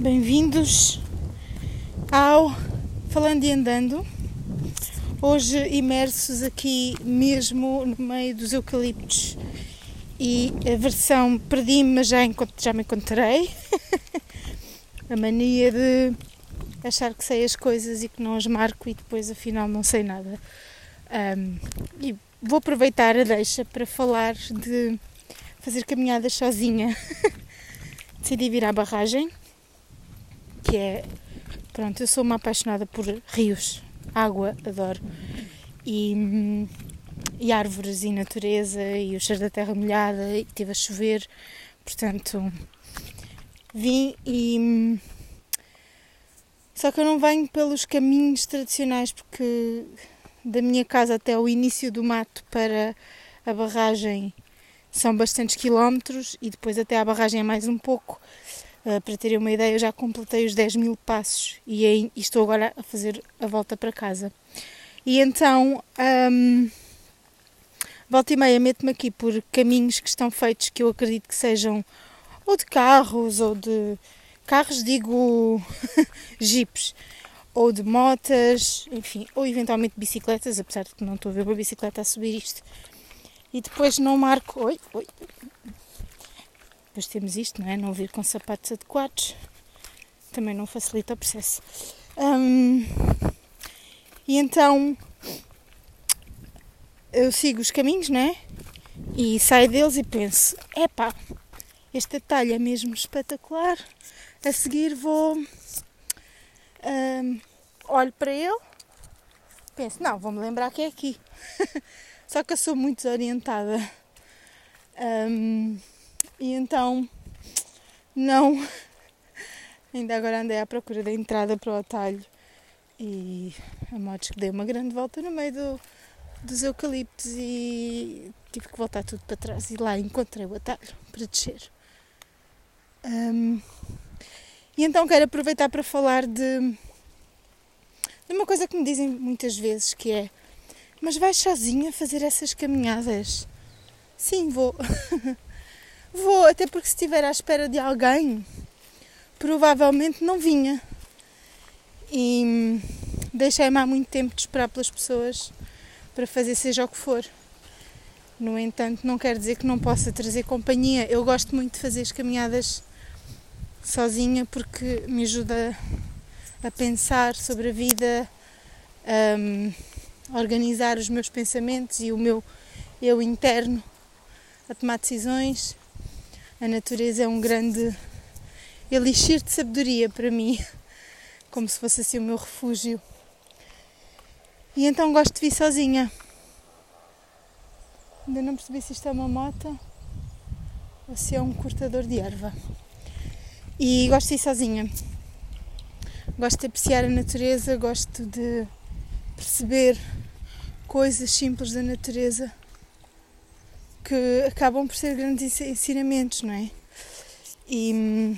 Bem-vindos ao Falando e Andando. Hoje imersos aqui mesmo no meio dos eucaliptos e a versão perdi-me, mas já, já me encontrei. a mania de achar que sei as coisas e que não as marco e depois afinal não sei nada. Um, e vou aproveitar a deixa para falar de fazer caminhadas sozinha. Decidi vir à barragem que é. Pronto, eu sou uma apaixonada por rios, água, adoro. E, e árvores e natureza e o cheiro da terra molhada e teve a chover, portanto vim e só que eu não venho pelos caminhos tradicionais porque da minha casa até o início do mato para a barragem são bastantes quilómetros e depois até à barragem é mais um pouco Uh, para terem uma ideia, eu já completei os 10 mil passos e, aí, e estou agora a fazer a volta para casa. E então, um, volta e meia, meto-me aqui por caminhos que estão feitos que eu acredito que sejam ou de carros ou de. Carros, digo jipes, ou de motas, enfim, ou eventualmente bicicletas, apesar de que não estou a ver uma bicicleta a subir isto. E depois não marco. Oi, oi, depois temos isto, não é? Não vir com sapatos adequados também não facilita o processo. Um, e então eu sigo os caminhos, não é? E saio deles e penso: epá, este atalho é mesmo espetacular. A seguir vou. Um, olho para ele, penso: não, vou-me lembrar que é aqui. Só que eu sou muito desorientada. Um, e então não. Ainda agora andei à procura da entrada para o atalho e a motos que dei uma grande volta no meio do, dos eucaliptos e tive que voltar tudo para trás e lá encontrei o atalho para descer. Um, e então quero aproveitar para falar de, de uma coisa que me dizem muitas vezes que é mas vais sozinha fazer essas caminhadas? Sim, vou. Vou, até porque se estiver à espera de alguém, provavelmente não vinha. E deixei-me há muito tempo de esperar pelas pessoas para fazer seja o que for. No entanto, não quer dizer que não possa trazer companhia. Eu gosto muito de fazer as caminhadas sozinha porque me ajuda a pensar sobre a vida, a organizar os meus pensamentos e o meu eu interno, a tomar decisões a natureza é um grande elixir de sabedoria para mim, como se fosse assim o meu refúgio. E então gosto de vir sozinha. Ainda não percebi se isto é uma moto ou se é um cortador de erva. E gosto de ir sozinha. Gosto de apreciar a natureza, gosto de perceber coisas simples da natureza que acabam por ser grandes ensinamentos, não é? E hum,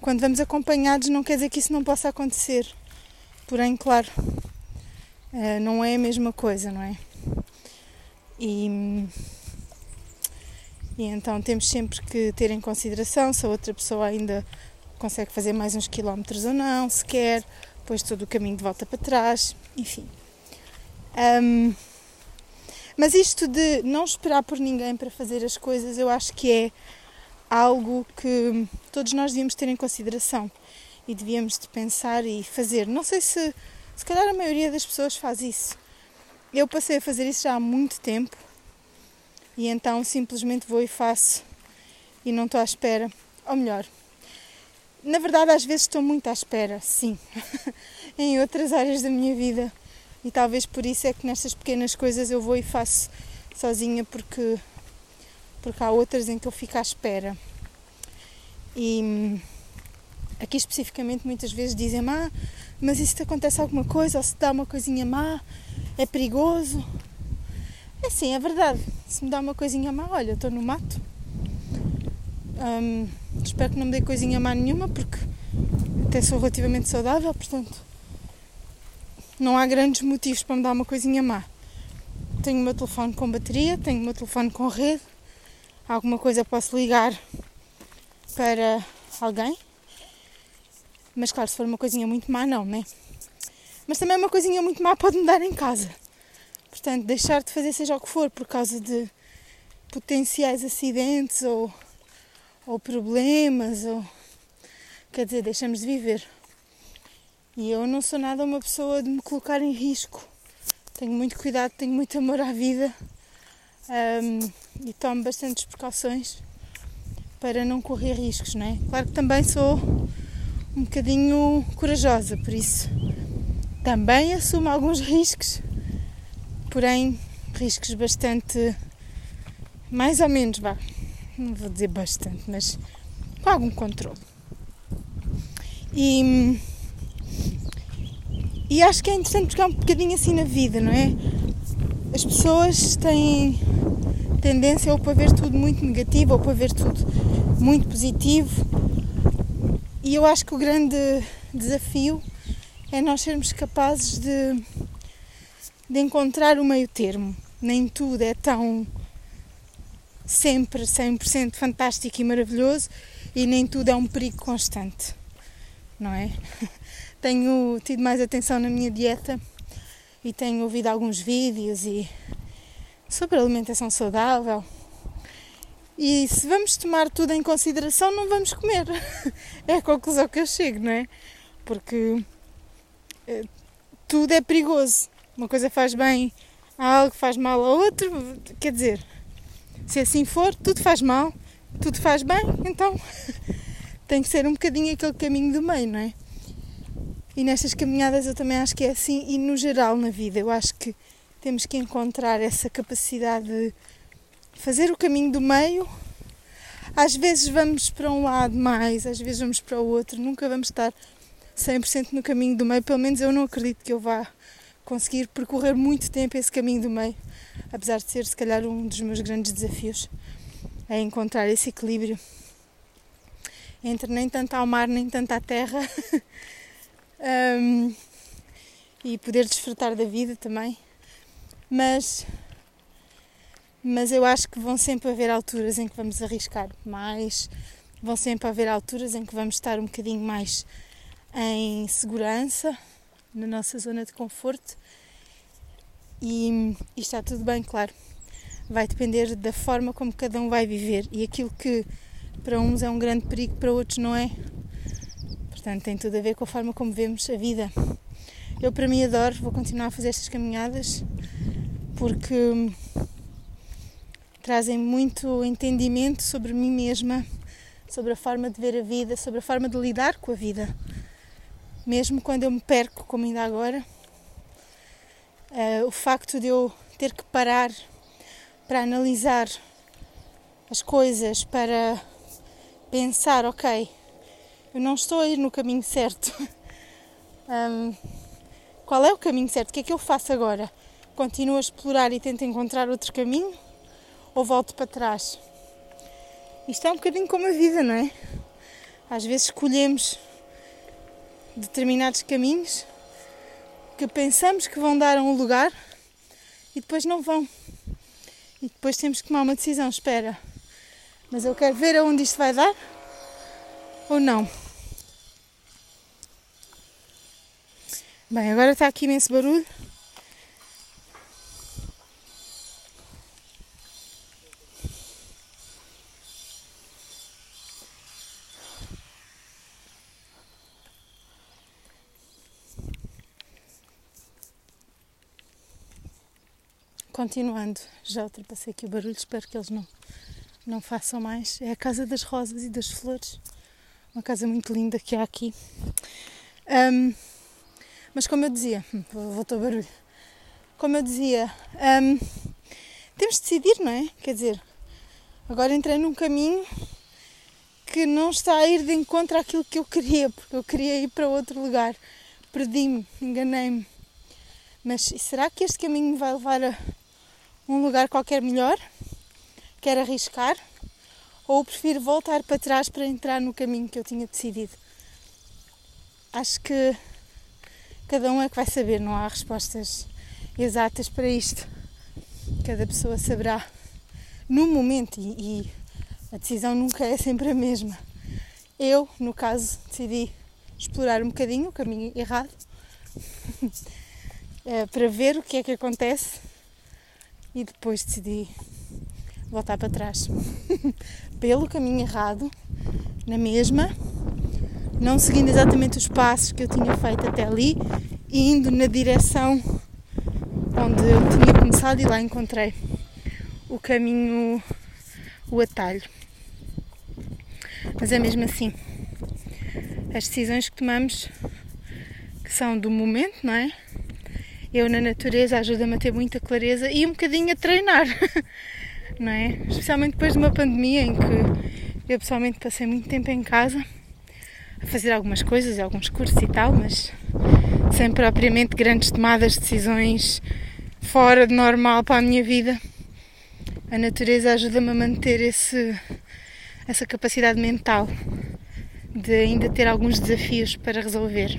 quando vamos acompanhados não quer dizer que isso não possa acontecer. Porém, claro, eh, não é a mesma coisa, não é? E, hum, e então temos sempre que ter em consideração se a outra pessoa ainda consegue fazer mais uns quilómetros ou não, se quer, depois todo o caminho de volta para trás, enfim. Um, mas isto de não esperar por ninguém para fazer as coisas, eu acho que é algo que todos nós devíamos ter em consideração e devíamos de pensar e fazer. Não sei se, se calhar a maioria das pessoas faz isso. Eu passei a fazer isso já há muito tempo e então simplesmente vou e faço e não estou à espera. Ou melhor, na verdade às vezes estou muito à espera, sim, em outras áreas da minha vida e talvez por isso é que nestas pequenas coisas eu vou e faço sozinha porque, porque há outras em que eu fico à espera. E aqui especificamente muitas vezes dizem ah, mas e se te acontece alguma coisa ou se te dá uma coisinha má, é perigoso. É sim, é verdade. Se me dá uma coisinha má, olha, estou no mato. Espero que não me dê coisinha má nenhuma porque até sou relativamente saudável, portanto não há grandes motivos para me dar uma coisinha má. Tenho o meu telefone com bateria, tenho o meu telefone com rede, alguma coisa posso ligar para alguém Mas claro, se for uma coisinha muito má, não, né? Mas também uma coisinha muito má pode me dar em casa. Portanto, deixar de fazer seja o que for por causa de potenciais acidentes ou, ou problemas, ou quer dizer, deixamos de viver. E eu não sou nada uma pessoa de me colocar em risco. Tenho muito cuidado, tenho muito amor à vida um, e tomo bastantes precauções para não correr riscos, não é? Claro que também sou um bocadinho corajosa, por isso também assumo alguns riscos, porém riscos bastante mais ou menos, vá, não vou dizer bastante, mas com algum controle. E, e acho que é interessante porque é um bocadinho assim na vida, não é? As pessoas têm tendência ou para ver tudo muito negativo ou para ver tudo muito positivo. E eu acho que o grande desafio é nós sermos capazes de, de encontrar o meio termo. Nem tudo é tão sempre 100% fantástico e maravilhoso e nem tudo é um perigo constante, não é? Tenho tido mais atenção na minha dieta e tenho ouvido alguns vídeos e sobre alimentação saudável. E se vamos tomar tudo em consideração, não vamos comer. É a conclusão que eu chego, não é? Porque eh, tudo é perigoso. Uma coisa faz bem a algo, faz mal a outro. Quer dizer, se assim for, tudo faz mal, tudo faz bem, então tem que ser um bocadinho aquele caminho do meio, não é? E nestas caminhadas eu também acho que é assim, e no geral na vida, eu acho que temos que encontrar essa capacidade de fazer o caminho do meio. Às vezes vamos para um lado mais, às vezes vamos para o outro, nunca vamos estar 100% no caminho do meio, pelo menos eu não acredito que eu vá conseguir percorrer muito tempo esse caminho do meio apesar de ser se calhar um dos meus grandes desafios, é encontrar esse equilíbrio entre nem tanto ao mar nem tanto à terra um, e poder desfrutar da vida também. Mas, mas eu acho que vão sempre haver alturas em que vamos arriscar mais, vão sempre haver alturas em que vamos estar um bocadinho mais em segurança na nossa zona de conforto e, e está tudo bem, claro. Vai depender da forma como cada um vai viver e aquilo que para uns é um grande perigo, para outros não é. Portanto, tem tudo a ver com a forma como vemos a vida. Eu, para mim, adoro, vou continuar a fazer estas caminhadas porque trazem muito entendimento sobre mim mesma, sobre a forma de ver a vida, sobre a forma de lidar com a vida. Mesmo quando eu me perco, como ainda agora, Uh, o facto de eu ter que parar para analisar as coisas, para pensar, ok, eu não estou a ir no caminho certo. um, qual é o caminho certo? O que é que eu faço agora? Continuo a explorar e tento encontrar outro caminho? Ou volto para trás? Isto é um bocadinho como a vida, não é? Às vezes escolhemos determinados caminhos que pensamos que vão dar a um lugar e depois não vão. E depois temos que tomar uma decisão. Espera, mas eu quero ver aonde isto vai dar ou não. Bem, agora está aqui imenso barulho. Continuando, já ultrapassei aqui o barulho, espero que eles não, não façam mais. É a Casa das Rosas e das Flores, uma casa muito linda que há aqui. Um, mas como eu dizia, hum, voltou o barulho. Como eu dizia, um, temos de decidir, não é? Quer dizer, agora entrei num caminho que não está a ir de encontro àquilo que eu queria, porque eu queria ir para outro lugar. Perdi-me, enganei-me. Mas será que este caminho me vai levar a um lugar qualquer melhor, quero arriscar, ou prefiro voltar para trás para entrar no caminho que eu tinha decidido. Acho que cada um é que vai saber, não há respostas exatas para isto. Cada pessoa saberá no momento e, e a decisão nunca é sempre a mesma. Eu, no caso, decidi explorar um bocadinho o caminho errado eh, para ver o que é que acontece e depois decidi voltar para trás pelo caminho errado, na mesma, não seguindo exatamente os passos que eu tinha feito até ali, indo na direção onde eu tinha começado e lá encontrei o caminho, o atalho. Mas é mesmo assim. As decisões que tomamos, que são do momento, não é? Eu na natureza ajuda-me a ter muita clareza e um bocadinho a treinar, não é? Especialmente depois de uma pandemia em que eu pessoalmente passei muito tempo em casa a fazer algumas coisas, alguns cursos e tal, mas sem propriamente grandes tomadas de decisões fora de normal para a minha vida. A natureza ajuda-me a manter esse, essa capacidade mental de ainda ter alguns desafios para resolver.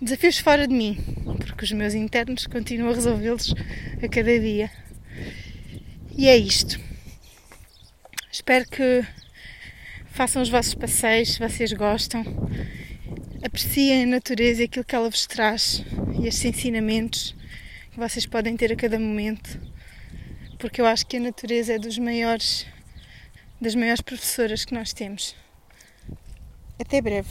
Desafios fora de mim, porque os meus internos continuo a resolvê-los a cada dia. E é isto. Espero que façam os vossos passeios se vocês gostam. Apreciem a natureza e aquilo que ela vos traz e estes ensinamentos que vocês podem ter a cada momento, porque eu acho que a natureza é dos maiores das maiores professoras que nós temos. Até breve.